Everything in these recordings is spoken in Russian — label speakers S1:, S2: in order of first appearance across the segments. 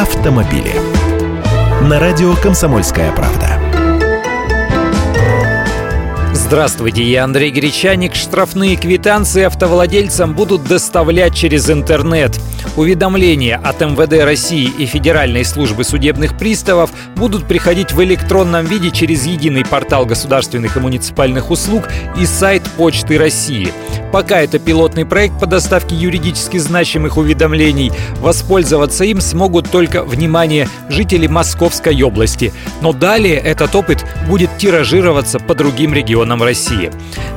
S1: автомобили. На радио «Комсомольская правда».
S2: Здравствуйте, я Андрей Гречаник. Штрафные квитанции автовладельцам будут доставлять через интернет. Уведомления от МВД России и Федеральной службы судебных приставов будут приходить в электронном виде через единый портал государственных и муниципальных услуг и сайт Почты России. Пока это пилотный проект по доставке юридически значимых уведомлений, воспользоваться им смогут только, внимание, жители Московской области. Но далее этот опыт будет тиражироваться по другим регионам России.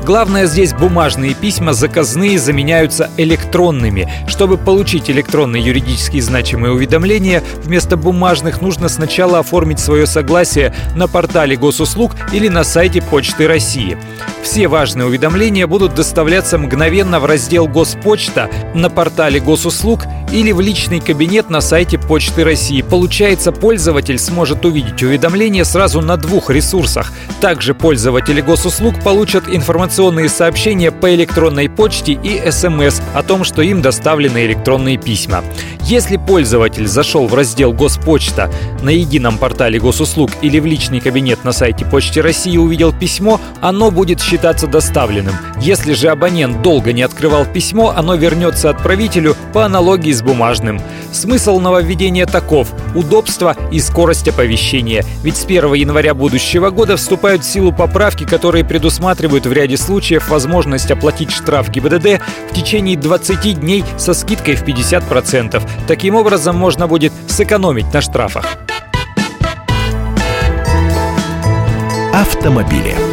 S2: Главное здесь бумажные письма заказные заменяются электронными. Чтобы получить электронные юридически значимые уведомления, вместо бумажных нужно сначала оформить свое согласие на портале госуслуг или на сайте Почты России. Все важные уведомления будут доставляться мгновенно в раздел «Госпочта» на портале госуслуг или в личный кабинет на сайте Почты России. Получается, пользователь сможет увидеть уведомления сразу на двух ресурсах. Также пользователи госуслуг получат информационные сообщения по электронной почте и СМС о том, что им доставлены электронные письма. Если пользователь зашел в раздел «Госпочта» на едином портале госуслуг или в личный кабинет на сайте Почты России увидел письмо, оно будет считаться доставленным. Если же абонент долго не открывал письмо, оно вернется отправителю по аналогии с бумажным. Смысл нововведения таков – удобство и скорость оповещения. Ведь с 1 января будущего года вступают в силу поправки, которые предусматривают в ряде случаев возможность оплатить штраф ГИБДД в течение 20 дней со скидкой в 50%. Таким образом, можно будет сэкономить на штрафах.
S1: Автомобили.